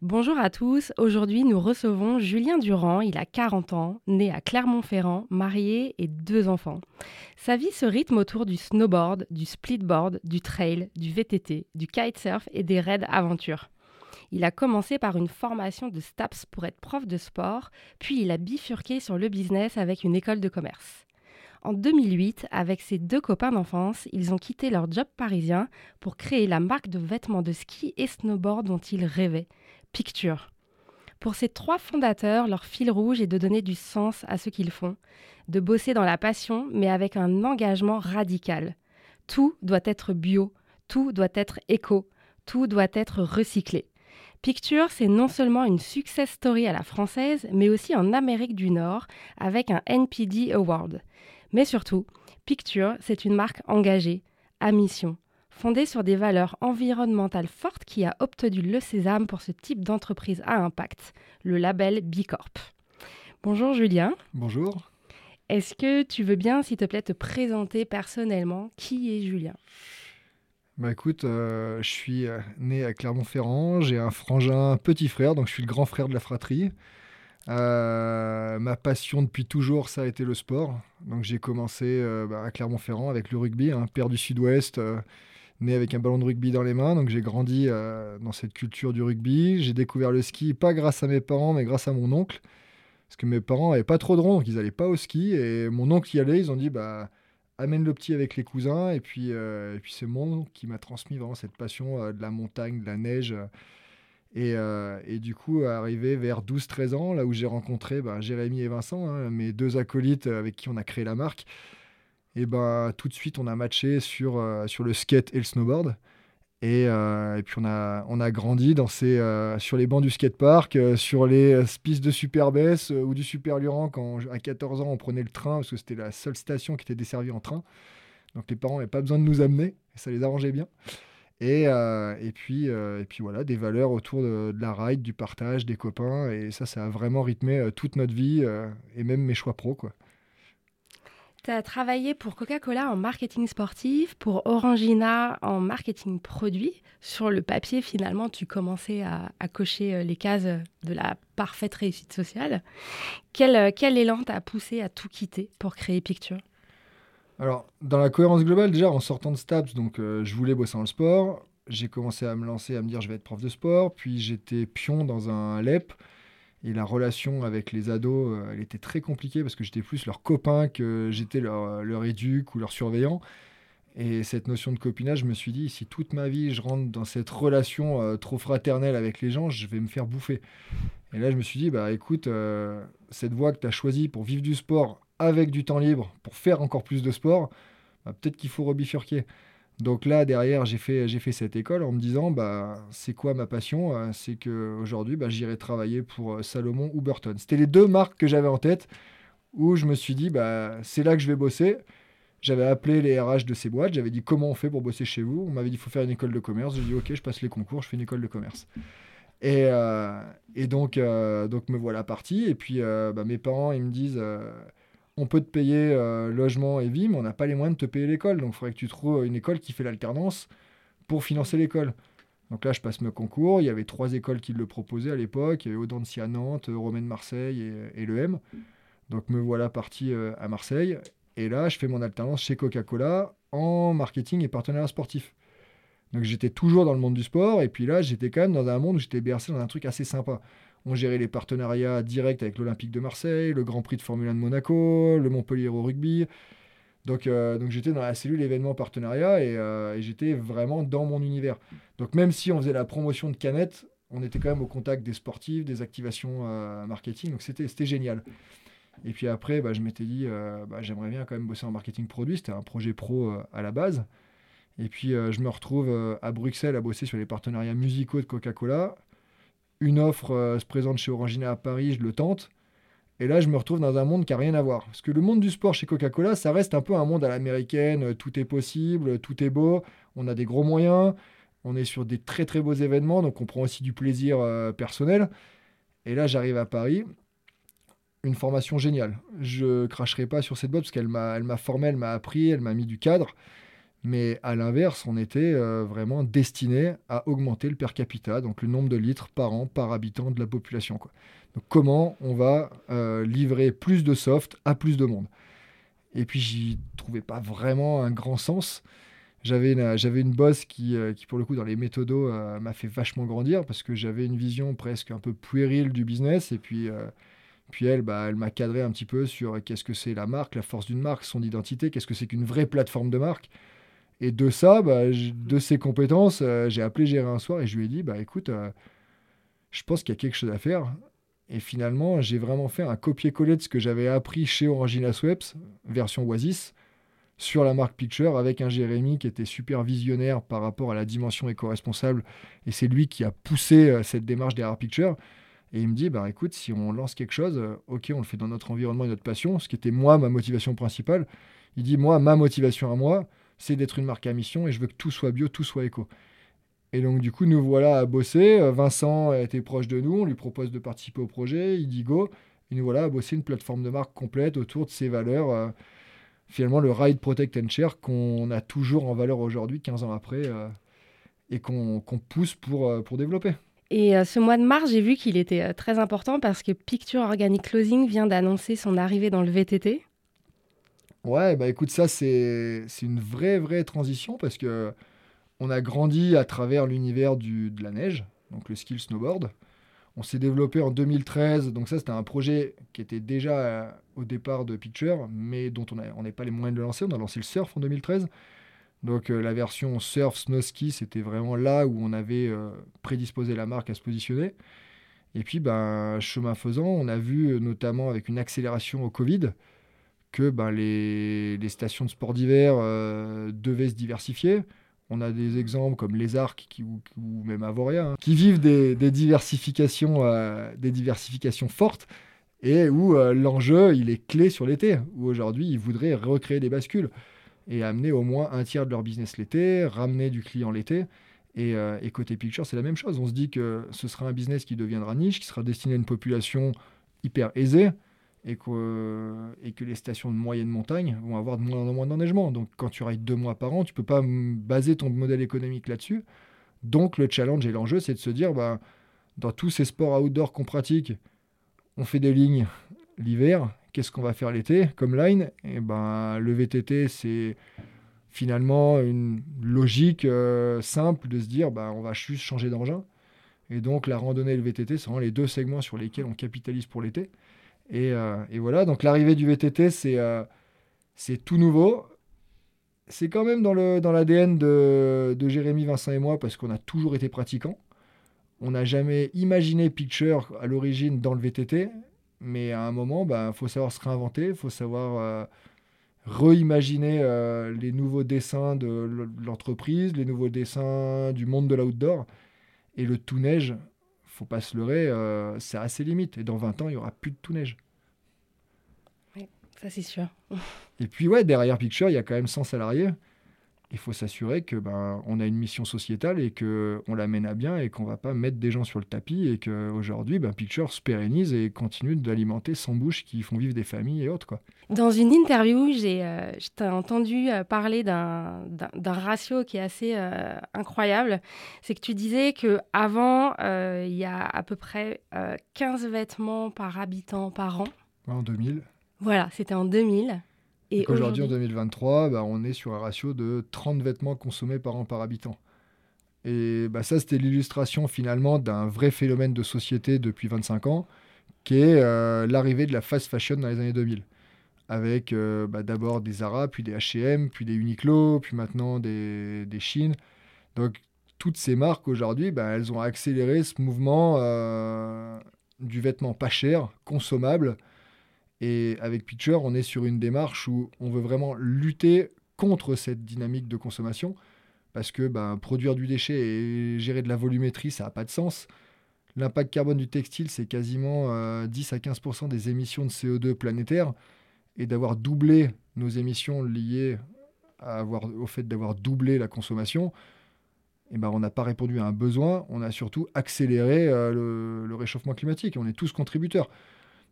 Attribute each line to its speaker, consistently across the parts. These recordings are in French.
Speaker 1: Bonjour à tous, aujourd'hui nous recevons Julien Durand, il a 40 ans, né à Clermont-Ferrand, marié et deux enfants. Sa vie se rythme autour du snowboard, du splitboard, du trail, du VTT, du kitesurf et des raids aventures. Il a commencé par une formation de STAPS pour être prof de sport, puis il a bifurqué sur le business avec une école de commerce. En 2008, avec ses deux copains d'enfance, ils ont quitté leur job parisien pour créer la marque de vêtements de ski et snowboard dont ils rêvaient, Picture. Pour ces trois fondateurs, leur fil rouge est de donner du sens à ce qu'ils font, de bosser dans la passion, mais avec un engagement radical. Tout doit être bio, tout doit être éco, tout doit être recyclé. Picture, c'est non seulement une success story à la française, mais aussi en Amérique du Nord avec un NPD Award. Mais surtout, Picture, c'est une marque engagée, à mission, fondée sur des valeurs environnementales fortes qui a obtenu le sésame pour ce type d'entreprise à impact, le label B Corp. Bonjour Julien.
Speaker 2: Bonjour.
Speaker 1: Est-ce que tu veux bien, s'il te plaît, te présenter personnellement Qui est Julien?
Speaker 2: Bah écoute, euh, je suis euh, né à Clermont-Ferrand, j'ai un frangin petit frère, donc je suis le grand frère de la fratrie. Euh, ma passion depuis toujours, ça a été le sport. Donc j'ai commencé bah, à Clermont-Ferrand avec le rugby, un père du sud-ouest, né avec un ballon de rugby dans les mains. Donc j'ai grandi dans cette culture du rugby. J'ai découvert le ski, pas grâce à mes parents, mais grâce à mon oncle. Parce que mes parents n'avaient pas trop de ronds, donc ils n'allaient pas au ski. Et mon oncle y allait, ils ont dit, bah amène le petit avec les cousins. Et puis, euh, c'est mon qui m'a transmis vraiment cette passion euh, de la montagne, de la neige. Et, euh, du coup, arrivé vers 12-13 ans, là où j'ai rencontré ben, Jérémy et Vincent, hein, mes deux acolytes avec qui on a créé la marque, et ben, tout de suite, on a matché sur, sur le skate et le snowboard. Euh, et, puis on a, on a grandi dans ces, euh, sur les bancs du skatepark, euh, sur les pistes de Super Bess ou du Super Luran quand à 14 ans on prenait le train parce que c'était la seule station qui était desservie en train. Donc les parents n'avaient pas besoin de nous amener et ça les arrangeait bien. Et, et, puis, et puis voilà, des valeurs autour de, de, la ride, du partage, des copains. Et ça, ça a vraiment rythmé toute notre vie et même mes choix pro. Quoi.
Speaker 1: Tu as travaillé pour Coca-Cola en marketing sportif, pour Orangina en marketing produit. Sur le papier, finalement, tu commençais à, cocher euh, les cases de la parfaite réussite sociale. Quel, euh, quel élan t'a poussé à tout quitter pour créer Picture?
Speaker 2: Alors, dans la cohérence globale, déjà, en sortant de STAPS, donc, euh, je voulais bosser dans le sport. J'ai commencé à me lancer, à me dire je vais être prof de sport. Puis j'étais pion dans un LEP. Et la relation avec les ados, euh, elle était très compliquée parce que j'étais plus leur copain que j'étais leur, euh, leur éduque ou leur surveillant. Et cette notion de copinage, je me suis dit, si toute ma vie je rentre dans cette relation euh, trop fraternelle avec les gens, je vais me faire bouffer. Et là, je me suis dit, bah écoute, cette voie que tu as choisie pour vivre du sport avec du temps libre, pour faire encore plus de sport, bah, peut-être qu'il faut rebifurquer. Donc là, derrière, j'ai fait, j'ai fait cette école en me disant, bah, c'est quoi ma passion euh, C'est qu'aujourd'hui, bah, j'irai travailler pour euh, Salomon ou Burton. C'était les deux marques que j'avais en tête où je me suis dit, bah, c'est là que je vais bosser. J'avais appelé les RH de ces boîtes, j'avais dit comment on fait pour bosser chez vous? On m'avait dit, il faut faire une école de commerce. J'ai dit, ok, je passe les concours, je fais une école de commerce. Et, euh, et donc, donc me voilà parti. Et puis, bah, mes parents, ils me disent on peut te payer euh, logement et vie, mais on n'a pas les moyens de te payer l'école. Donc il faudrait que tu trouves une école qui fait l'alternance pour financer l'école. Donc là, je passe mes concours. Il y avait trois écoles qui le proposaient à l'époque. Il y avait à Nantes, Romaine Marseille et, et l'EM. Donc me voilà parti euh, à Marseille. Et là, je fais mon alternance chez Coca-Cola en marketing et partenariat sportif. Donc j'étais toujours dans le monde du sport. Et puis là, j'étais quand même dans un monde où j'étais bercé dans un truc assez sympa. On gérait les partenariats directs avec l'Olympique de Marseille, le Grand Prix de Formule 1 de Monaco, le Montpellier au rugby. Donc, donc j'étais dans la cellule événement partenariat et, et j'étais vraiment dans mon univers. Donc même si on faisait la promotion de canettes, on était quand même au contact des sportifs, des activations marketing, donc c'était génial. Et puis après, bah, je m'étais dit, euh, bah, j'aimerais bien quand même bosser en marketing produit. C'était un projet pro euh, à la base. Et puis, euh, je me retrouve à Bruxelles à bosser sur les partenariats musicaux de Coca-Cola. Une offre se présente chez Orangina à Paris, je le tente. Et là, je me retrouve dans un monde qui n'a rien à voir. Parce que le monde du sport chez Coca-Cola, ça reste un peu un monde à l'américaine. Tout est possible, tout est beau. On a des gros moyens. On est sur des très très beaux événements. Donc, on prend aussi du plaisir personnel. Et là, j'arrive à Paris une formation géniale. Je cracherai pas sur cette boîte parce qu'elle m'a, elle m'a formé, elle m'a appris, elle m'a mis du cadre. Mais à l'inverse, on était euh, vraiment destiné à augmenter le per capita, donc le nombre de litres par an par habitant de la population. Donc comment on va euh, livrer plus de soft à plus de monde? Et puis j'y trouvais pas vraiment un grand sens. J'avais une, j'avais une boss qui, euh, qui, pour le coup, dans les méthodos, m'a fait vachement grandir parce que j'avais une vision presque un peu puérile du business. Et puis puis elle, bah, elle m'a cadré un petit peu sur qu'est-ce que c'est la marque, la force d'une marque, son identité, qu'est-ce que c'est qu'une vraie plateforme de marque. Et de ça, bah, de ses compétences, euh, j'ai appelé Gérer un soir et je lui ai dit, bah écoute, euh, je pense qu'il y a quelque chose à faire. Et finalement, j'ai vraiment fait un copier-coller de ce que j'avais appris chez Orangina Sweps, version Oasis, sur la marque Picture, avec un Jérémy qui était super visionnaire par rapport à la dimension éco-responsable. Et c'est lui qui a poussé euh, cette démarche derrière Picture. Et il me dit, bah écoute, si on lance quelque chose, ok, on le fait dans notre environnement et notre passion, ce qui était moi, ma motivation principale. Il dit, moi, ma motivation à moi, c'est d'être une marque à mission et je veux que tout soit bio, tout soit éco. Et donc, du coup, nous voilà à bosser. Euh, Vincent était proche de nous, on lui propose de participer au projet, il dit go. Et nous voilà à bosser une plateforme de marque complète autour de ces valeurs. Euh, finalement, le Ride Protect and Share qu'on a toujours en valeur aujourd'hui, 15 ans après, et qu'on pousse pour, pour développer.
Speaker 1: Et euh, ce mois de mars, j'ai vu qu'il était euh, très important parce que Picture Organic Closing vient d'annoncer son arrivée dans le VTT.
Speaker 2: Ouais, bah écoute, ça c'est une vraie vraie transition parce que on a grandi à travers l'univers de la neige, donc le ski le snowboard. On s'est développé en 2013, donc ça c'était un projet qui était déjà euh, au départ de Picture, mais dont on n'avait pas les moyens de le lancer. On a lancé le surf en 2013. Donc euh, la version surf snow ski, c'était vraiment là où on avait euh, prédisposé la marque à se positionner. Et puis, ben, chemin faisant, on a vu notamment avec une accélération au Covid que ben, les, stations de sport d'hiver devaient se diversifier. On a des exemples comme les Arcs qui, ou, même Avoria, hein, qui vivent des, diversifications, des diversifications fortes et où l'enjeu il est clé sur l'été, où aujourd'hui ils voudraient recréer des bascules et amener au moins un tiers de leur business l'été, ramener du client l'été. Euh, et, côté Picture, c'est la même chose. On se dit que ce sera un business qui deviendra niche, qui sera destiné à une population hyper aisée et que, et que les stations de moyenne montagne vont avoir de moins en moins d'enneigement. Donc quand tu rides deux mois par an, tu peux pas baser ton modèle économique là-dessus. Donc le challenge et l'enjeu, c'est de se dire, bah, dans tous ces sports outdoor qu'on pratique, on fait des lignes l'hiver, qu'est-ce qu'on va faire l'été comme line? Et eh ben, le VTT, c'est finalement une logique euh, simple de se dire bah, on va juste changer d'engin. Et donc la randonnée et le VTT, c'est vraiment les deux segments sur lesquels on capitalise pour l'été. Et, euh, voilà, donc l'arrivée du VTT, euh, c'est tout nouveau. C'est quand même dans l'ADN de Jérémy, Vincent et moi, parce qu'on a toujours été pratiquants. On n'a jamais imaginé Picture à l'origine dans le VTT. Mais à un moment, il bah, faut savoir se réinventer, il faut savoir euh, reimaginer euh, les nouveaux dessins de l'entreprise, les nouveaux dessins du monde de l'outdoor. Et le tout neige, faut pas se leurrer, euh, c'est assez limite. Et dans 20 ans, il y aura plus de tout neige.
Speaker 1: Oui, ça c'est sûr.
Speaker 2: Et puis ouais, derrière Picture, il y a quand même 100 salariés il faut s'assurer que ben on a une mission sociétale et que on la mène à bien et qu'on va pas mettre des gens sur le tapis et que aujourd'hui ben, Picture se pérennise et continue d'alimenter sans bouche qui font vivre des familles et autres quoi.
Speaker 1: Dans une interview, j'ai euh, entendu euh, parler d'un ratio qui est assez euh, incroyable. C'est que tu disais que avant il y a à peu près 15 vêtements par habitant par an.
Speaker 2: En 2000.
Speaker 1: Voilà, c'était en 2000.
Speaker 2: Et aujourd'hui, en 2023, bah, on est sur un ratio de 30 vêtements consommés par an par habitant. Et bah, ça, c'était l'illustration finalement d'un vrai phénomène de société depuis 25 ans, qui est euh, l'arrivée de la fast fashion dans les années 2000. avec bah, d'abord des Zara, puis des H&M, puis des Uniqlo, puis maintenant des, des Chine. Donc toutes ces marques aujourd'hui, bah, elles ont accéléré ce mouvement du vêtement pas cher, consommable. Et avec Pitcher, on est sur une démarche où on veut vraiment lutter contre cette dynamique de consommation. Parce que ben, produire du déchet et gérer de la volumétrie, ça n'a pas de sens. L'impact carbone du textile, c'est quasiment 10 euh, à 15% des émissions de CO2 planétaires. Et d'avoir doublé nos émissions liées à avoir, au fait d'avoir doublé la consommation, eh ben, on n'a pas répondu à un besoin, on a surtout accéléré euh, le, réchauffement climatique. On est tous contributeurs.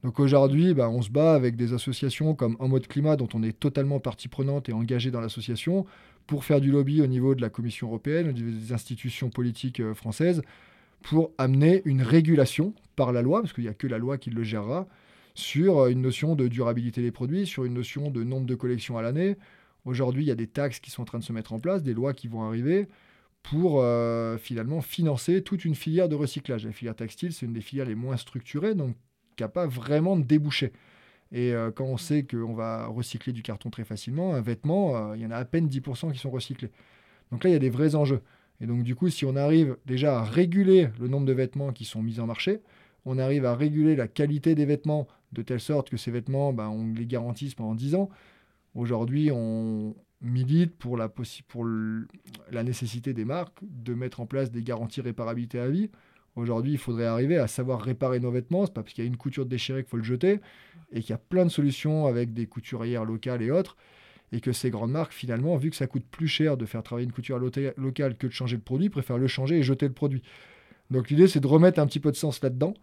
Speaker 2: Donc aujourd'hui, ben, on se bat avec des associations comme En mode climat, dont on est totalement partie prenante et engagée dans l'association, pour faire du lobby au niveau de la Commission européenne, des institutions politiques euh, françaises, pour amener une régulation par la loi, parce qu'il n'y a que la loi qui le gérera, sur euh, une notion de durabilité des produits, sur une notion de nombre de collections à l'année. Aujourd'hui, il y a des taxes qui sont en train de se mettre en place, des lois qui vont arriver pour euh, finalement financer toute une filière de recyclage. La filière textile, c'est une des filières les moins structurées, donc qui pas vraiment de débouché. Et euh, quand on sait qu'on va recycler du carton très facilement, un vêtement, euh, il y en a à peine 10% qui sont recyclés. Donc là, il y a des vrais enjeux. Et donc du coup, si on arrive déjà à réguler le nombre de vêtements qui sont mis en marché, on arrive à réguler la qualité des vêtements de telle sorte que ces vêtements, ben, on les garantisse pendant 10 ans. Aujourd'hui, on, milite pour la nécessité des marques de mettre en place des garanties réparabilité à vie. Aujourd'hui, il faudrait arriver à savoir réparer nos vêtements. C'est pas parce qu'il y a une couture déchirée qu'il faut le jeter, et qu'il y a plein de solutions avec des couturières locales et autres, et que ces grandes marques, finalement, vu que ça coûte plus cher de faire travailler une couture locale que de changer le produit, préfèrent le changer et jeter le produit. Donc l'idée, c'est de remettre un petit peu de sens là-dedans.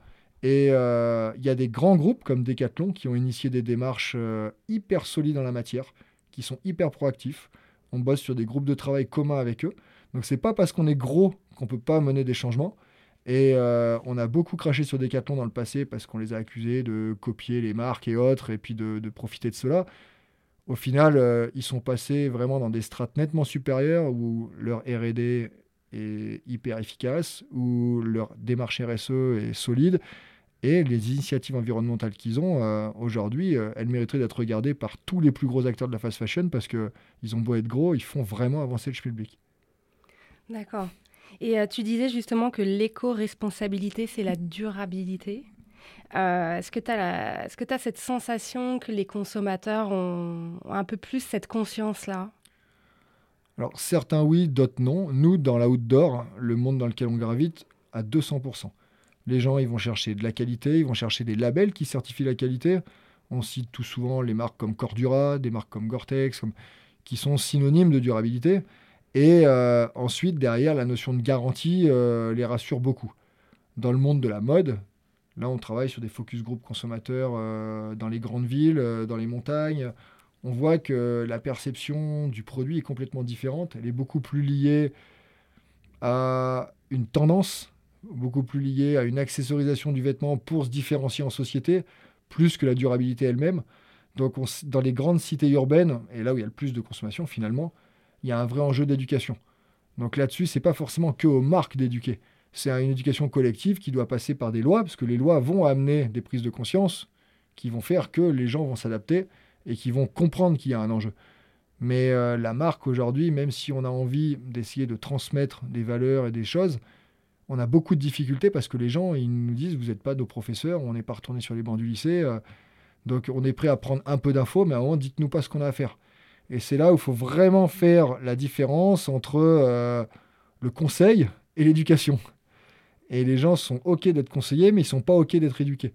Speaker 2: Et euh, il y a des grands groupes comme Decathlon qui ont initié des démarches euh, hyper solides en la matière qui sont hyper proactifs. On bosse sur des groupes de travail communs avec eux. Donc c'est pas parce qu'on est gros qu'on peut pas mener des changements. Et euh, on a beaucoup craché sur Decathlon dans le passé parce qu'on les a accusés de copier les marques et autres et puis de, profiter de cela. Au final, euh, ils sont passés vraiment dans des strates nettement supérieures où leur RD est hyper efficace, où leur démarche RSE est solide et les initiatives environnementales qu'ils ont, euh, aujourd'hui, elles mériteraient d'être regardées par tous les plus gros acteurs de la fast fashion parce qu'ils ont beau être gros, ils font vraiment avancer le public.
Speaker 1: D'accord. Et euh, tu disais justement que l'éco-responsabilité, c'est la durabilité. Est-ce que tu as, as, cette sensation que les consommateurs ont, ont un peu plus cette conscience-là?
Speaker 2: Alors certains oui, d'autres non. Nous, dans la outdoor, le monde dans lequel on gravite, à 200%. Les gens, ils vont chercher de la qualité, ils vont chercher des labels qui certifient la qualité. On cite tout souvent les marques comme Cordura, des marques comme Gore-Tex, qui sont synonymes de durabilité. Et euh, ensuite, derrière, la notion de garantie euh, les rassure beaucoup. Dans le monde de la mode, là, on travaille sur des focus group consommateurs euh, dans les grandes villes, dans les montagnes. On voit que la perception du produit est complètement différente. Elle est beaucoup plus liée à une tendance beaucoup plus lié à une accessorisation du vêtement pour se différencier en société, plus que la durabilité elle-même. Donc dans les grandes cités urbaines, et là où il y a le plus de consommation finalement, il y a un vrai enjeu d'éducation. Donc là-dessus, c'est pas forcément que aux marques d'éduquer. C'est une éducation collective qui doit passer par des lois, parce que les lois vont amener des prises de conscience qui vont faire que les gens vont s'adapter et qui vont comprendre qu'il y a un enjeu. Mais euh, la marque aujourd'hui, même si on a envie d'essayer de transmettre des valeurs et des choses, on a beaucoup de difficultés parce que les gens, ils nous disent, vous n'êtes pas nos professeurs, on n'est pas retourné sur les bancs du lycée, euh, donc on est prêt à prendre un peu d'infos, mais à un moment, dites-nous pas ce qu'on a à faire. Et c'est là où il faut vraiment faire la différence entre euh, le conseil et l'éducation. Et les gens sont OK d'être conseillés, mais ils sont pas OK d'être éduqués.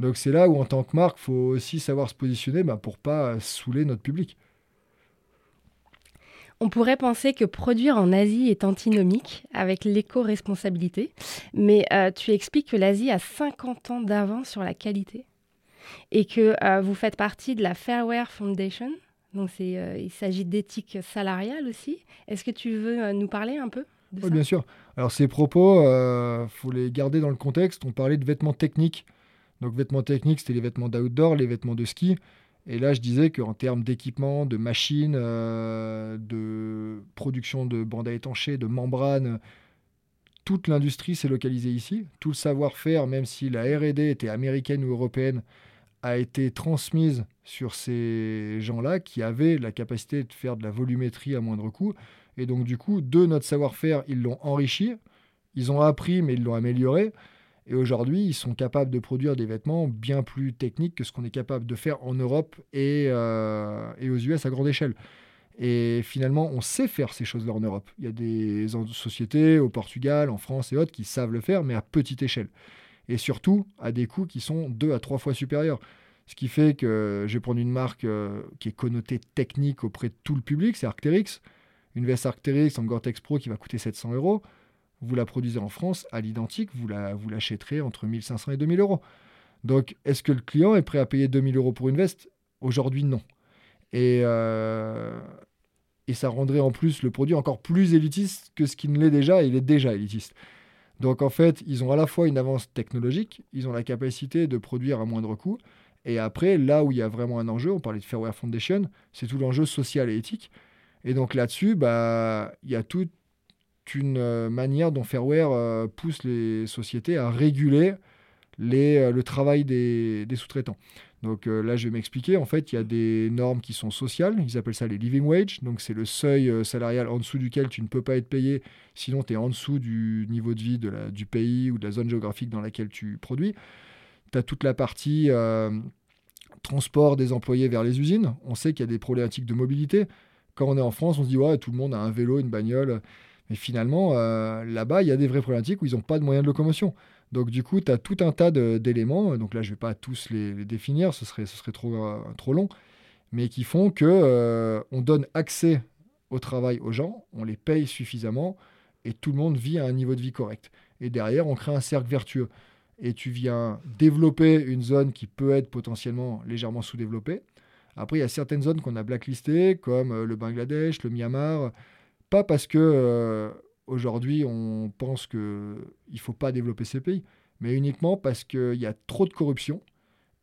Speaker 2: Donc c'est là où, en tant que marque, il faut aussi savoir se positionner bah, pour pas saouler notre public.
Speaker 1: On pourrait penser que produire en Asie est antinomique avec l'éco-responsabilité, mais euh, tu expliques que l'Asie a 50 ans d'avance sur la qualité et que euh, vous faites partie de la Fairwear Foundation. Donc euh, il s'agit d'éthique salariale aussi. Est-ce que tu veux nous parler un peu de
Speaker 2: Oui, bien sûr. Alors ces propos, il faut les garder dans le contexte. On parlait de vêtements techniques. Donc vêtements techniques, c'était les vêtements d'outdoor, les vêtements de ski. Et là, je disais qu'en termes d'équipement, de machines, euh, de production de bandes à étancher, de membranes, toute l'industrie s'est localisée ici. Tout le savoir-faire, même si la RD était américaine ou européenne, a été transmise sur ces gens-là qui avaient la capacité de faire de la volumétrie à moindre coût. Et donc, du coup, de notre savoir-faire, ils l'ont enrichi, ils ont appris, mais ils l'ont amélioré. Et aujourd'hui, ils sont capables de produire des vêtements bien plus techniques que ce qu'on est capable de faire en Europe et, euh, et, aux US à grande échelle. Et finalement, on sait faire ces choses-là en Europe. Il y a des sociétés au Portugal, en France et autres qui savent le faire, mais à petite échelle. Et surtout, à des coûts qui sont deux à trois fois supérieurs. Ce qui fait que je vais prendre une marque euh, qui est connotée technique auprès de tout le public, c'est Arc'teryx. Une veste Arc'teryx en Gore-Tex Pro qui va coûter 700 euros. Vous la produisez en France à l'identique, vous l'achèterez vous entre 1500 et 2000 euros. Donc, est-ce que le client est prêt à payer 2000 euros pour une veste? Aujourd'hui, non. Et, euh, et ça rendrait en plus le produit encore plus élitiste que ce qu'il ne l'est déjà. Il est déjà élitiste. Donc, en fait, ils ont à la fois une avance technologique, ils ont la capacité de produire à moindre coût, et après, là où il y a vraiment un enjeu, on parlait de Fairware Foundation, c'est tout l'enjeu social et éthique. Et donc là-dessus, bah, il y a toute une euh, manière dont Fairware euh, pousse les sociétés à réguler euh, le travail des, sous-traitants. Donc là, je vais m'expliquer. En fait, il y a des normes qui sont sociales. Ils appellent ça les living wage. Donc c'est le seuil salarial en dessous duquel tu ne peux pas être payé, sinon tu es en dessous du niveau de vie du pays ou de la zone géographique dans laquelle tu produis. Tu as toute la partie transport des employés vers les usines. On sait qu'il y a des problématiques de mobilité. Quand on est en France, on se dit ouais, tout le monde a un vélo, une bagnole. Mais finalement, euh, là-bas, il y a des vraies problématiques où ils n'ont pas de moyens de locomotion. Donc du coup, tu as tout un tas d'éléments. Donc là, je ne vais pas tous les, définir, ce serait, euh, trop long. Mais qui font que euh, on donne accès au travail aux gens, on les paye suffisamment et tout le monde vit à un niveau de vie correct. Et derrière, on crée un cercle vertueux et tu viens développer une zone qui peut être potentiellement légèrement sous-développée. Après, il y a certaines zones qu'on a blacklistées, comme euh, le Bangladesh, le Myanmar, pas parce que euh, aujourd'hui on pense qu'il ne faut pas développer ces pays, mais uniquement parce qu'il y a trop de corruption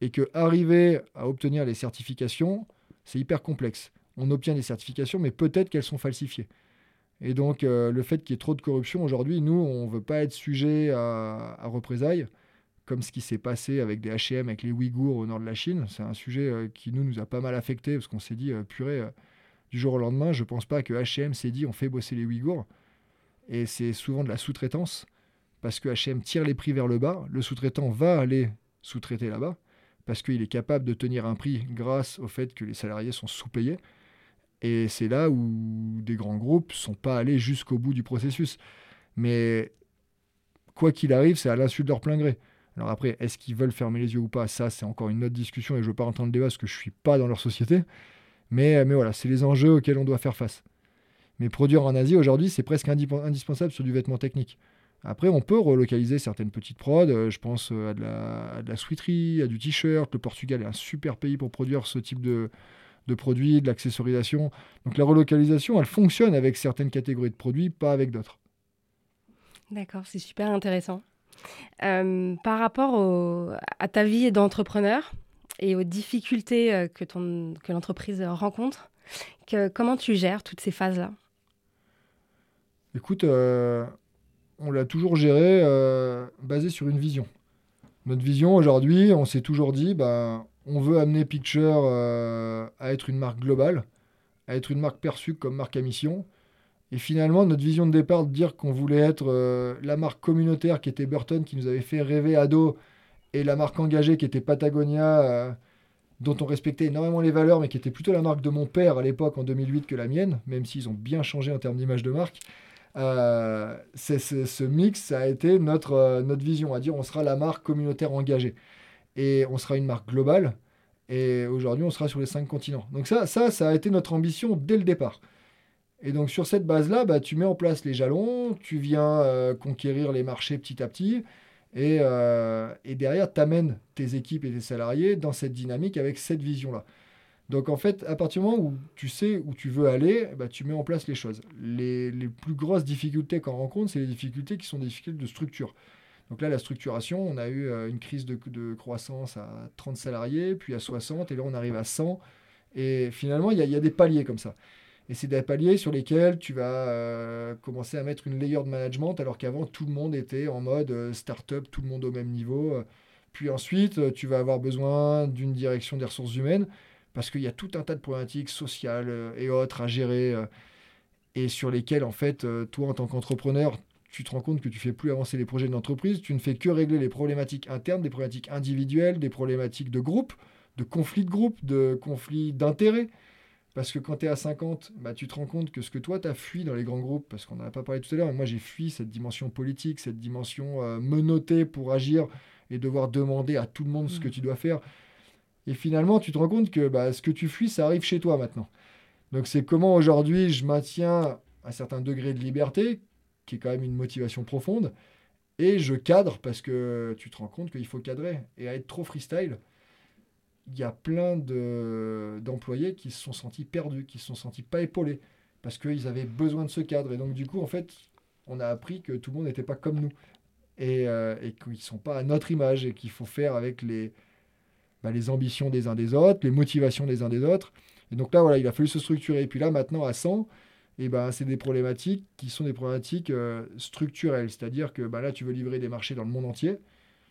Speaker 2: et que arriver à obtenir les certifications, c'est hyper complexe. On obtient des certifications, mais peut-être qu'elles sont falsifiées. Et donc, euh, le fait qu'il y ait trop de corruption aujourd'hui, nous, on ne veut pas être sujet à, représailles comme ce qui s'est passé avec des H&M, avec les Ouïghours au nord de la Chine. C'est un sujet euh, qui nous, nous a pas mal affecté parce qu'on s'est dit, euh, purée, euh, du jour au lendemain, je pense pas que H&M s'est dit, on fait bosser les Ouïghours. Et c'est souvent de la sous-traitance parce que H&M tire les prix vers le bas. Le sous-traitant va aller sous-traiter là-bas parce qu'il est capable de tenir un prix grâce au fait que les salariés sont sous-payés. Et c'est là où des grands groupes sont pas allés jusqu'au bout du processus. Mais quoi qu'il arrive, c'est à l'insu de leur plein gré. Alors après, est-ce qu'ils veulent fermer les yeux ou pas? Ça, c'est encore une autre discussion et je ne veux pas entendre le débat parce que je ne suis pas dans leur société. Mais, mais voilà, c'est les enjeux auxquels on doit faire face. Mais produire en Asie aujourd'hui, c'est presque indispensable sur du vêtement technique. Après, on peut relocaliser certaines petites prods. Euh, je pense euh, à de la, à à du t-shirt. Le Portugal est un super pays pour produire ce type de, de produits, de l'accessorisation. Donc la relocalisation, elle fonctionne avec certaines catégories de produits, pas avec d'autres.
Speaker 1: D'accord, c'est super intéressant. Euh, par rapport à ta vie d'entrepreneur et aux difficultés que, ton, que l'entreprise rencontre, comment tu gères toutes ces phases-là?
Speaker 2: Écoute, euh, on l'a toujours géré basé sur une vision. Notre vision aujourd'hui, on s'est toujours dit, bah, on veut amener Picture à être une marque globale, à être une marque perçue comme marque à mission. Et finalement, notre vision de départ de dire qu'on voulait être euh, la marque communautaire qui était Burton, qui nous avait fait rêver ado, et la marque engagée qui était Patagonia, euh, dont on respectait énormément les valeurs, mais qui était plutôt la marque de mon père à l'époque en 2008 que la mienne, même s'ils ont bien changé en termes d'image de marque. Euh, c'est, ce mix, a été notre, notre vision, à dire on sera la marque communautaire engagée. Et on sera une marque globale. Et aujourd'hui, on sera sur les cinq continents. Donc ça, ça, ça a été notre ambition dès le départ. Et donc sur cette base-là, bah, tu mets en place les jalons, tu viens euh, conquérir les marchés petit à petit, et, euh, derrière, tu amènes tes équipes et tes salariés dans cette dynamique avec cette vision-là. Donc en fait, à partir du moment où tu sais où tu veux aller, bah, tu mets en place les choses. Les, plus grosses difficultés qu'on rencontre, c'est les difficultés qui sont des difficultés de structure. Donc là, la structuration, on a eu euh, une crise de, de, croissance à 30 salariés, puis à 60, et là on arrive à 100. Et finalement, il y, y, a des paliers comme ça. Et c'est des paliers sur lesquels tu vas euh, commencer à mettre une layer de management, alors qu'avant, tout le monde était en mode euh, start-up, tout le monde au même niveau. Puis ensuite, tu vas avoir besoin d'une direction des ressources humaines parce qu'il y a tout un tas de problématiques sociales et autres à gérer et sur lesquelles, en fait, toi, en tant qu'entrepreneur, tu te rends compte que tu fais plus avancer les projets de l'entreprise, tu ne fais que régler les problématiques internes, des problématiques individuelles, des problématiques de groupe, de conflits de groupe, de conflits d'intérêts. Parce que quand tu es à 50, bah, tu te rends compte que ce que toi, tu as fui dans les grands groupes, parce qu'on n'en a pas parlé tout à l'heure, mais moi j'ai fui cette dimension politique, cette dimension euh, menottée pour agir et devoir demander à tout le monde ce que mmh. tu dois faire. Et finalement, tu te rends compte que bah, ce que tu fuis, ça arrive chez toi maintenant. Donc c'est comment aujourd'hui je maintiens un certain degré de liberté, qui est quand même une motivation profonde, et je cadre parce que tu te rends compte qu'il faut cadrer. Et à être trop freestyle, il y a plein d'employés qui se sont sentis perdus, qui se sont sentis pas épaulés, parce qu'ils avaient besoin de ce cadre. Et donc, du coup, en fait, on a appris que tout le monde n'était pas comme nous, et, euh, et qu'ils ne sont pas à notre image, et qu'il faut faire avec les, bah, les ambitions des uns des autres, les motivations des uns des autres. Et donc là, voilà, il a fallu se structurer. Et puis là, maintenant, à 100, et ben, c'est des problématiques qui sont des problématiques euh, structurelles. C'est-à-dire que bah, là, tu veux livrer des marchés dans le monde entier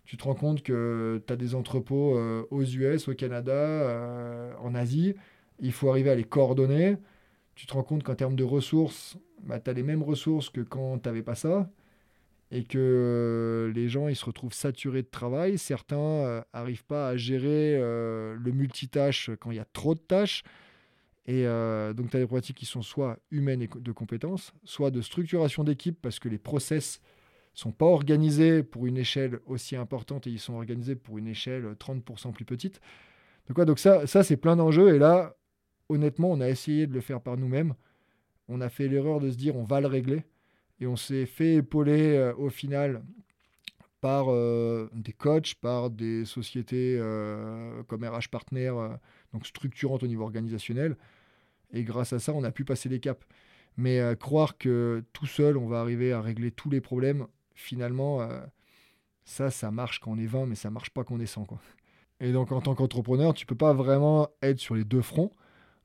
Speaker 2: tu te rends compte que tu as des entrepôts euh, aux US, au Canada, euh, en Asie. Il faut arriver à les coordonner. Tu te rends compte qu'en termes de ressources, bah, tu as les mêmes ressources que quand tu n'avais pas ça. Et que euh, les gens, ils se retrouvent saturés de travail. Certains n'arrivent pas à gérer le multitâche quand il y a trop de tâches. Et donc, tu as des problématiques qui sont soit humaines et de compétences, soit de structuration d'équipe, parce que les process sont pas organisés pour une échelle aussi importante et ils sont organisés pour une échelle 30% plus petite. Donc, quoi, donc ça, ça c'est plein d'enjeux. Et là, honnêtement, on a essayé de le faire par nous-mêmes. On a fait l'erreur de se dire on va le régler. Et on s'est fait épauler euh, au final par euh, des coachs, par des sociétés euh, comme RH Partner, donc structurantes au niveau organisationnel. Et grâce à ça, on a pu passer les caps. Mais croire que tout seul, on va arriver à régler tous les problèmes, finalement, ça, ça marche quand on est 20, mais ça marche pas quand on est 100. Quoi. Et donc, en tant qu'entrepreneur, tu peux pas vraiment être sur les deux fronts.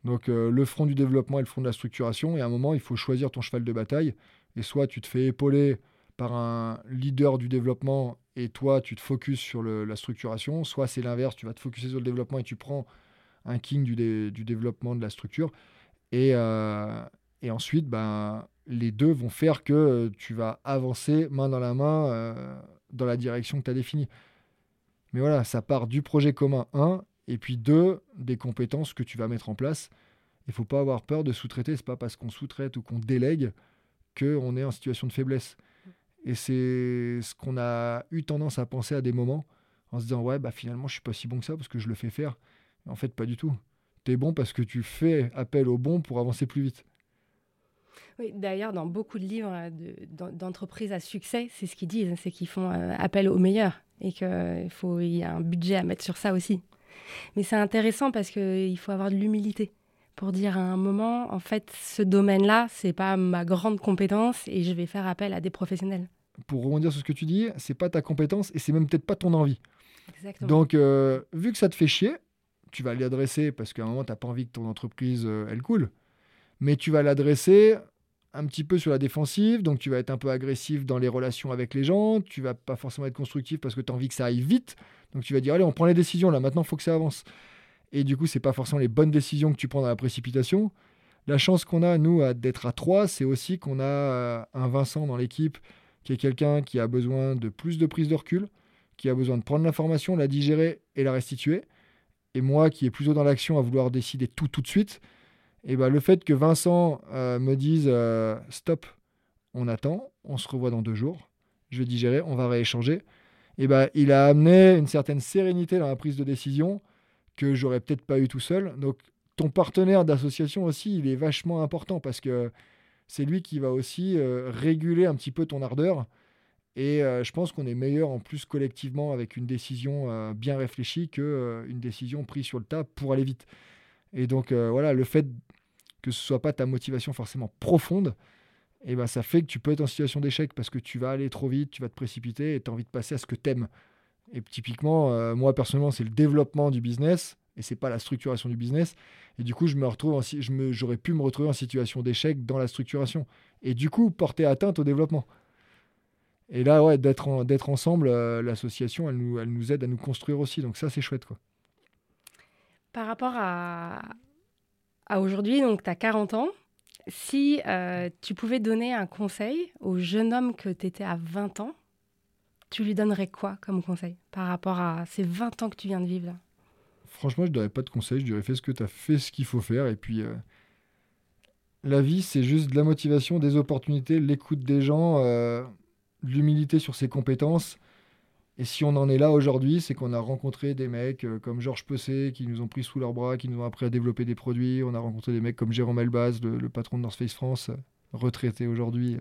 Speaker 2: Donc, le front du développement et le front de la structuration. Et à un moment, il faut choisir ton cheval de bataille. Et soit tu te fais épauler par un leader du développement et toi, tu te focuses sur la structuration. Soit c'est l'inverse, tu vas te focuser sur le développement et tu prends un king du, du développement de la structure. Et, euh, et ensuite, ben, les deux vont faire que euh, tu vas avancer main dans la main euh, dans la direction que tu as définie. Mais voilà, ça part du projet commun, un, et puis deux, des compétences que tu vas mettre en place. Il faut pas avoir peur de sous-traiter. C'est pas parce qu'on sous-traite ou qu'on délègue qu'on est en situation de faiblesse. Et c'est ce qu'on a eu tendance à penser à des moments en se disant ouais bah finalement je suis pas si bon que ça parce que je le fais faire. En fait pas du tout. Tu es bon parce que tu fais appel au bon pour avancer plus vite.
Speaker 1: Oui, d'ailleurs, dans beaucoup de livres euh, d'entreprises à succès, c'est ce qu'ils disent, c'est qu'ils font euh, appel aux meilleurs et qu'il faut y a un budget à mettre sur ça aussi. Mais c'est intéressant parce qu'il faut avoir de l'humilité pour dire à un moment, en fait, ce domaine-là, c'est pas ma grande compétence et je vais faire appel à des professionnels.
Speaker 2: Pour rebondir sur ce que tu dis, c'est pas ta compétence et c'est même peut-être pas ton envie. Exactement. Donc, euh, vu que ça te fait chier, tu vas l'adresser parce qu'à un moment, tu n'as pas envie que ton entreprise, elle coule. Mais tu vas l'adresser un petit peu sur la défensive, donc tu vas être un peu agressif dans les relations avec les gens, tu vas pas forcément être constructif parce que tu as envie que ça aille vite, donc tu vas dire allez on prend les décisions là, maintenant il faut que ça avance. Et du coup c'est pas forcément les bonnes décisions que tu prends dans la précipitation. La chance qu'on a nous d'être à trois, c'est aussi qu'on a euh, un Vincent dans l'équipe qui est quelqu'un qui a besoin de plus de prise de recul, qui a besoin de prendre l'information, la digérer et la restituer. Et moi qui est plutôt dans l'action à vouloir décider tout tout de suite, et bah, le fait que Vincent euh, me dise euh, stop, on attend, on se revoit dans deux jours, je vais digérer, on va rééchanger, et bah, il a amené une certaine sérénité dans la prise de décision que j'aurais peut-être pas eu tout seul. Donc ton partenaire d'association aussi, il est vachement important parce que c'est lui qui va aussi euh, réguler un petit peu ton ardeur. Et je pense qu'on est meilleur en plus collectivement avec une décision bien réfléchie qu'une décision prise sur le tas pour aller vite. Et donc voilà, le fait que ce soit pas ta motivation forcément profonde, et eh ben ça fait que tu peux être en situation d'échec parce que tu vas aller trop vite, tu vas te précipiter et tu as envie de passer à ce que tu aimes. Et typiquement, euh, moi personnellement, c'est le développement du business et c'est pas la structuration du business. Et du coup, je me retrouve en, je me, j'aurais pu me retrouver en situation d'échec dans la structuration et du coup porter atteinte au développement. Et là, ouais, d'être, d'être ensemble, euh, l'association, elle nous, elle nous aide à nous construire aussi. Donc ça, c'est chouette. Quoi.
Speaker 1: Par rapport à, à aujourd'hui, donc tu as 40 ans. Si euh, tu pouvais donner un conseil au jeune homme que tu étais à 20 ans, tu lui donnerais quoi comme conseil par rapport à ces 20 ans que tu viens de vivre là?
Speaker 2: Franchement, je ne donnerais pas de conseil. Je dirais fais ce que tu as fait, ce qu'il faut faire. Et puis, euh, la vie, c'est juste de la motivation, des opportunités, l'écoute des gens, euh, l'humilité sur ses compétences. Et si on en est là aujourd'hui, c'est qu'on a rencontré des mecs euh, comme Georges Pessé qui nous ont pris sous leurs bras, qui nous ont appris à développer des produits. On a rencontré des mecs comme Jérôme Elbaz, le, patron de North Face France, retraité aujourd'hui,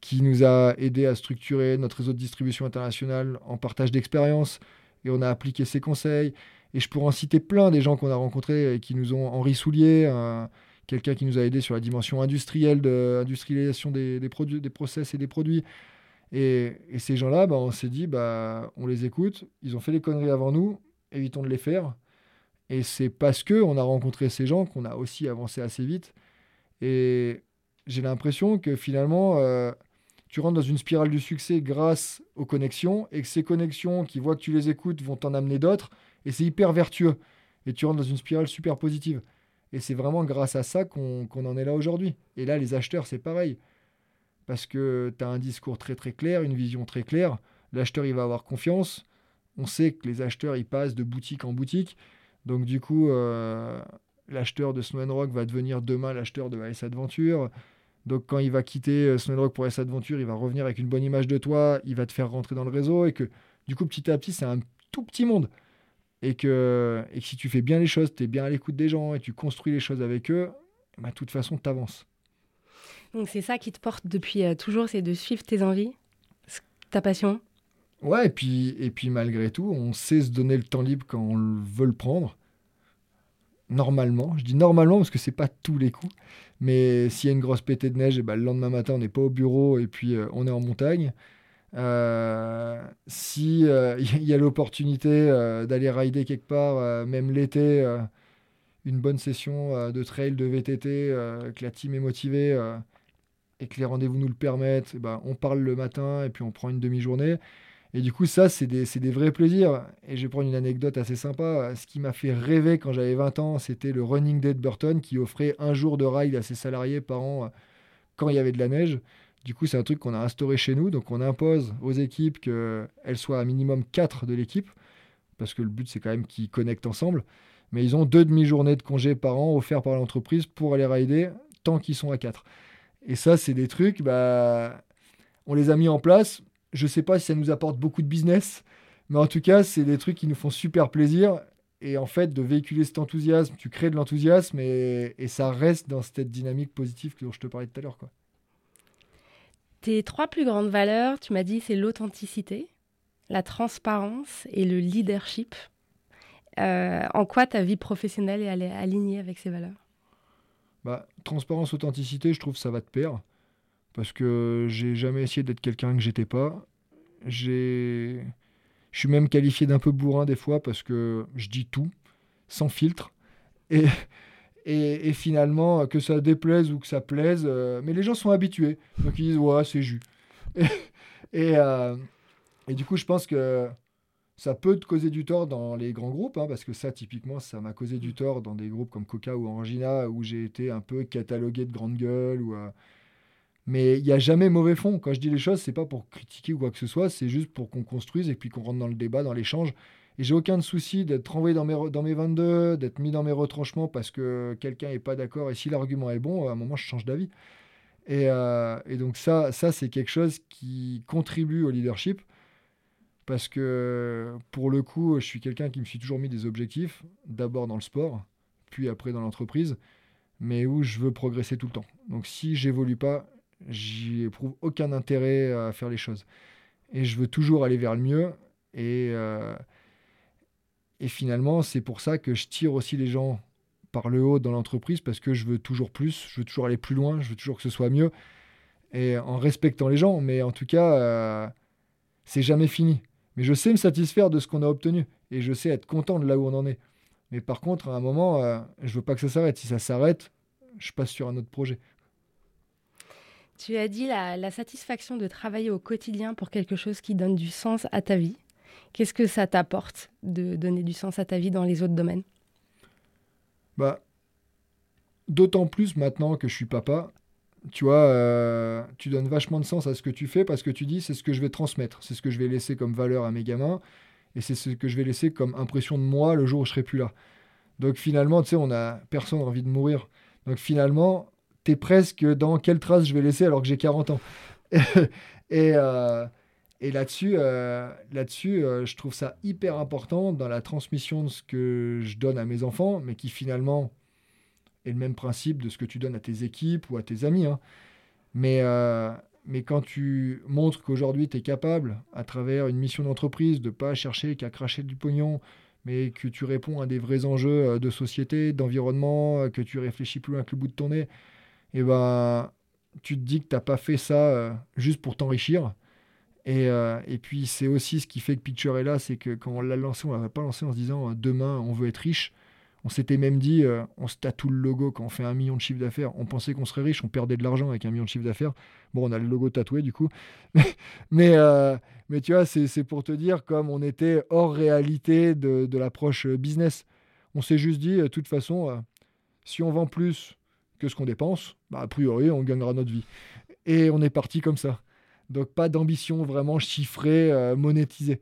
Speaker 2: qui nous a aidé à structurer notre réseau de distribution internationale en partage d'expérience. Et on a appliqué ses conseils. Et je pourrais en citer plein des gens qu'on a rencontrés et qui nous ont Henri Soulier, quelqu'un qui nous a aidé sur la dimension industrielle de industrialisation des, des, process et des produits. Et, ces gens-là, bah, on s'est dit, bah, on les écoute, ils ont fait des conneries avant nous, évitons de les faire. Et c'est parce que on a rencontré ces gens qu'on a aussi avancé assez vite. Et j'ai l'impression que finalement, euh, tu rentres dans une spirale du succès grâce aux connexions, et que ces connexions qui voient que tu les écoutes vont t'en amener d'autres, et c'est hyper vertueux. Et tu rentres dans une spirale super positive. Et c'est vraiment grâce à ça qu'on en est là aujourd'hui. Et là, les acheteurs, c'est pareil parce que tu as un discours très très clair, une vision très claire. L'acheteur, il va avoir confiance. On sait que les acheteurs, ils passent de boutique en boutique. Donc du coup, euh, l'acheteur de Snow Rock va devenir demain l'acheteur de AS Adventure. Donc quand il va quitter euh, Snow Rock pour AS Adventure, il va revenir avec une bonne image de toi, il va te faire rentrer dans le réseau et que du coup, petit à petit, c'est un tout petit monde. Et que, et si tu fais bien les choses, tu es bien à l'écoute des gens et tu construis les choses avec eux, bah, de toute façon, tu avances.
Speaker 1: Donc c'est ça qui te porte depuis euh, toujours, c'est de suivre tes envies, ta passion?
Speaker 2: Ouais, et puis, et puis malgré tout, on sait se donner le temps libre quand on veut le prendre. Normalement, je dis normalement parce que c'est pas tous les coups, mais s'il y a une grosse pétée de neige, et eh ben, le lendemain matin on n'est pas au bureau et puis euh, on est en montagne. Euh, si il y a l'opportunité d'aller rider quelque part, même l'été, une bonne session de trail, de VTT, que la team est motivée, et que les rendez-vous nous le permettent, eh ben, on parle le matin et puis on prend une demi-journée. Et du coup, ça, c'est des, des, vrais plaisirs. Et je vais prendre une anecdote assez sympa. Ce qui m'a fait rêver quand j'avais 20 ans, c'était le Running Day Burton qui offrait un jour de ride à ses salariés par an euh, quand il y avait de la neige. Du coup, c'est un truc qu'on a instauré chez nous. Donc, on impose aux équipes qu'elles soient à minimum 4 de l'équipe. Parce que le but, c'est quand même qu'ils connectent ensemble. Mais ils ont deux demi-journées de congé par an offerts par l'entreprise pour aller rider tant qu'ils sont à 4. Et ça, c'est des trucs, bah, on les a mis en place. Je ne sais pas si ça nous apporte beaucoup de business, mais en tout cas, c'est des trucs qui nous font super plaisir. Et en fait, de véhiculer cet enthousiasme, tu crées de l'enthousiasme et, ça reste dans cette dynamique positive dont je te parlais tout à l'heure.
Speaker 1: Tes trois plus grandes valeurs, tu m'as dit, c'est l'authenticité, la transparence et le leadership. Euh, en quoi ta vie professionnelle est alignée avec ces valeurs?
Speaker 2: Bah, transparence, authenticité, je trouve que ça va de pair. Parce que j'ai jamais essayé d'être quelqu'un que j'étais pas. J'ai. Je suis même qualifié d'un peu bourrin des fois parce que je dis tout, sans filtre. Et, et, finalement, que ça déplaise ou que ça plaise, euh, mais les gens sont habitués. Donc ils disent, ouais, c'est jus. Et, euh, et, du coup, je pense que ça peut te causer du tort dans les grands groupes, hein, parce que ça, typiquement, ça m'a causé du tort dans des groupes comme Coca ou Orangina, où j'ai été un peu catalogué de grande gueule. Ou, euh, Mais il n'y a jamais mauvais fond. Quand je dis les choses, c'est pas pour critiquer ou quoi que ce soit, c'est juste pour qu'on construise et puis qu'on rentre dans le débat, dans l'échange. Et j'ai aucun souci d'être renvoyé dans mes, dans mes 22, d'être mis dans mes retranchements parce que quelqu'un n'est pas d'accord. Et si l'argument est bon, à un moment, je change d'avis. Et, euh, et, donc ça, ça c'est quelque chose qui contribue au leadership parce que pour le coup, je suis quelqu'un qui me suis toujours mis des objectifs, d'abord dans le sport, puis après dans l'entreprise, mais où je veux progresser tout le temps. Donc si j'évolue pas, j'y éprouve aucun intérêt à faire les choses. Et je veux toujours aller vers le mieux. Et, euh, et finalement, c'est pour ça que je tire aussi les gens par le haut dans l'entreprise, parce que je veux toujours plus, je veux toujours aller plus loin, je veux toujours que ce soit mieux, et en respectant les gens. Mais en tout cas, euh, c'est jamais fini. Mais je sais me satisfaire de ce qu'on a obtenu et je sais être content de là où on en est. Mais par contre, à un moment, euh, je veux pas que ça s'arrête. Si ça s'arrête, je passe sur un autre projet.
Speaker 1: Tu as dit la, satisfaction de travailler au quotidien pour quelque chose qui donne du sens à ta vie. Qu'est-ce que ça t'apporte de donner du sens à ta vie dans les autres domaines?
Speaker 2: Bah, d'autant plus maintenant que je suis papa. Tu vois, euh, tu donnes vachement de sens à ce que tu fais parce que tu dis c'est ce que je vais transmettre, c'est ce que je vais laisser comme valeur à mes gamins et c'est ce que je vais laisser comme impression de moi le jour où je serai plus là. Donc finalement, tu sais, on a personne envie de mourir. Donc finalement, presque dans quelle trace je vais laisser alors que j'ai 40 ans. et, euh, et là-dessus, euh, là-dessus euh, je trouve ça hyper important dans la transmission de ce que je donne à mes enfants, mais qui finalement est le même principe de ce que tu donnes à tes équipes ou à tes amis. Hein. Mais, mais quand tu montres qu'aujourd'hui, tu es capable, à travers une mission d'entreprise, de ne pas chercher qu'à cracher du pognon, mais que tu réponds à des vrais enjeux de société, d'environnement, que tu réfléchis plus loin que le bout de ton nez, et eh ben tu te dis que tu n'as pas fait ça euh, juste pour t'enrichir. Et, et, puis c'est aussi ce qui fait que Picture est là, c'est que quand on l'a lancé, on ne l'a pas lancé en se disant demain on veut être riche. On s'était même dit, on se tatoue le logo quand on fait un million de chiffre d'affaires. On pensait qu'on serait riche, on perdait de l'argent avec un million de chiffre d'affaires. Bon, on a le logo tatoué du coup. mais, mais tu vois, c'est pour te dire comme on était hors réalité de, de l'approche euh, business. On s'est juste dit, euh, de toute façon, euh, si on vend plus que ce qu'on dépense, bah, a priori, on gagnera notre vie. Et on est parti comme ça. Donc pas d'ambition vraiment chiffrée, monétisée.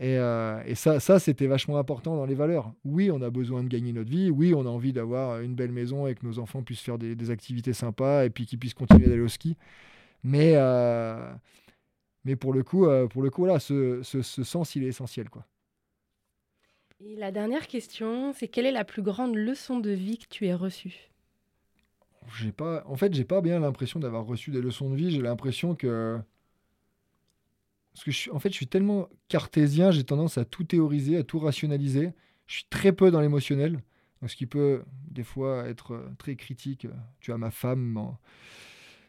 Speaker 2: Et, et, ça, ça c'était vachement important dans les valeurs. Oui, on a besoin de gagner notre vie. Oui, on a envie d'avoir une belle maison et que nos enfants puissent faire des, activités sympas et puis qu'ils puissent continuer d'aller au ski. Mais, mais pour le coup, euh, pour le coup ce, ce, sens, il est essentiel. Quoi.
Speaker 1: Et la dernière question, c'est quelle est la plus grande leçon de vie que tu aies reçue?
Speaker 2: J'ai pas, En fait, j'ai pas bien l'impression d'avoir reçu des leçons de vie. J'ai l'impression que... Parce que je suis, en fait, je suis tellement cartésien, j'ai tendance à tout théoriser, à tout rationaliser. Je suis très peu dans l'émotionnel, ce qui peut des fois être euh, très critique. Tu as ma femme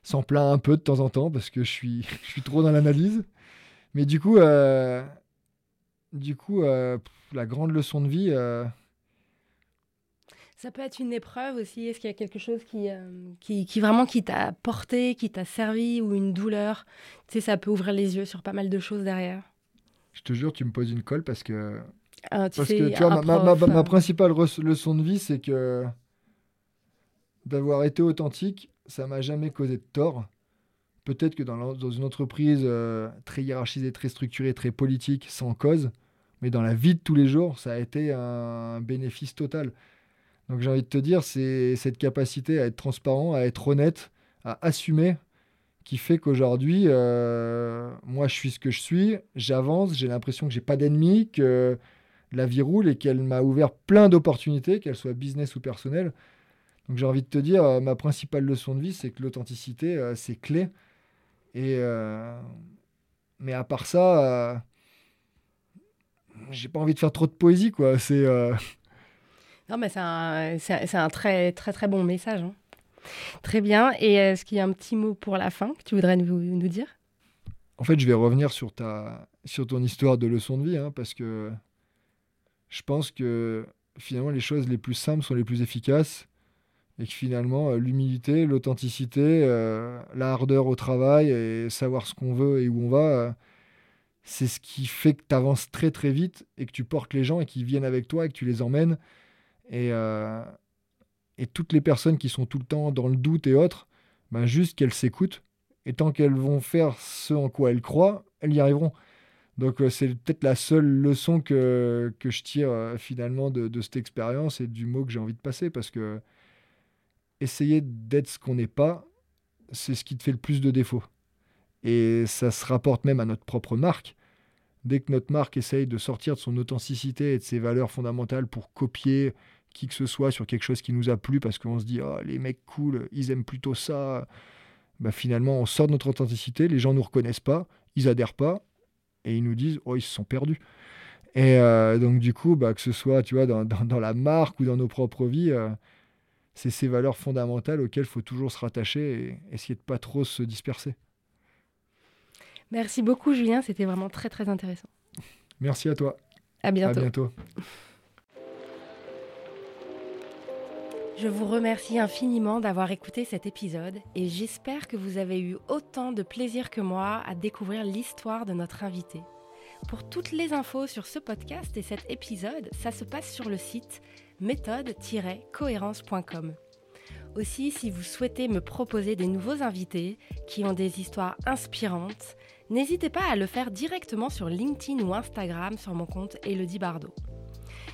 Speaker 2: s'en plaint un peu de temps en temps parce que je suis, je suis trop dans l'analyse. Mais du coup, euh, du coup euh, la grande leçon de vie. Euh,
Speaker 1: ça peut être une épreuve aussi. Est-ce qu'il y a quelque chose qui, qui, qui, vraiment qui t'a porté, qui t'a servi ou une douleur? Tu sais, ça peut ouvrir les yeux sur pas mal de choses derrière.
Speaker 2: Je te jure, tu me poses une colle parce que. Ah, tu parce que tu vois, ma, ma, ma, principale leçon de vie, c'est que d'avoir été authentique ça m'a jamais causé de tort. Peut-être que dans, dans, une entreprise euh, très hiérarchisée, très structurée, très politique, sans cause, mais dans la vie de tous les jours, ça a été un bénéfice total. Donc j'ai envie de te dire, c'est cette capacité à être transparent, à être honnête, à assumer, qui fait qu'aujourd'hui, euh, moi je suis ce que je suis, j'avance, j'ai l'impression que j'ai pas d'ennemis, que la vie roule et qu'elle m'a ouvert plein d'opportunités, qu'elles soient business ou personnelles. Donc j'ai envie de te dire, euh, ma principale leçon de vie, c'est que l'authenticité, euh, c'est clé. Et, mais à part ça, j'ai pas envie de faire trop de poésie, quoi. C'est.
Speaker 1: Non, mais c'est un, très, très, très bon message. Hein. Très bien. Et est-ce qu'il y a un petit mot pour la fin que tu voudrais nous, nous dire?
Speaker 2: En fait, je vais revenir sur, ta, sur ton histoire de leçon de vie, hein, parce que je pense que finalement, les choses les plus simples sont les plus efficaces et que finalement, euh, l'humilité, l'authenticité, euh, la hardeur au travail et savoir ce qu'on veut et où on va, euh, c'est ce qui fait que tu avances très très vite et que tu portes les gens et qu'ils viennent avec toi et que tu les emmènes. Et, et toutes les personnes qui sont tout le temps dans le doute et autres, ben juste qu'elles s'écoutent. Et tant qu'elles vont faire ce en quoi elles croient, elles y arriveront. Donc c'est peut-être la seule leçon que, que je tire finalement de, de cette expérience et du mot que j'ai envie de passer parce que essayer d'être ce qu'on n'est pas, c'est ce qui te fait le plus de défauts. Et ça se rapporte même à notre propre marque. Dès que notre marque essaye de sortir de son authenticité et de ses valeurs fondamentales pour copier qui que ce soit sur quelque chose qui nous a plu parce qu'on se dit oh, les mecs cool, ils aiment plutôt ça. Bah, finalement, on sort de notre authenticité, les gens ne nous reconnaissent pas, ils adhèrent pas et ils nous disent oh ils se sont perdus. Et euh, donc du coup, bah, que ce soit tu vois dans, dans, la marque ou dans nos propres vies, euh, c'est ces valeurs fondamentales auxquelles il faut toujours se rattacher et essayer de pas trop se disperser.
Speaker 1: Merci beaucoup Julien, c'était vraiment très très intéressant.
Speaker 2: Merci à toi.
Speaker 1: À bientôt.
Speaker 2: À bientôt.
Speaker 1: Je vous remercie infiniment d'avoir écouté cet épisode et j'espère que vous avez eu autant de plaisir que moi à découvrir l'histoire de notre invité. Pour toutes les infos sur ce podcast et cet épisode, ça se passe sur le site méthode-cohérence.com. Aussi, si vous souhaitez me proposer des nouveaux invités qui ont des histoires inspirantes, n'hésitez pas à le faire directement sur LinkedIn ou Instagram sur mon compte Elodie Bardot.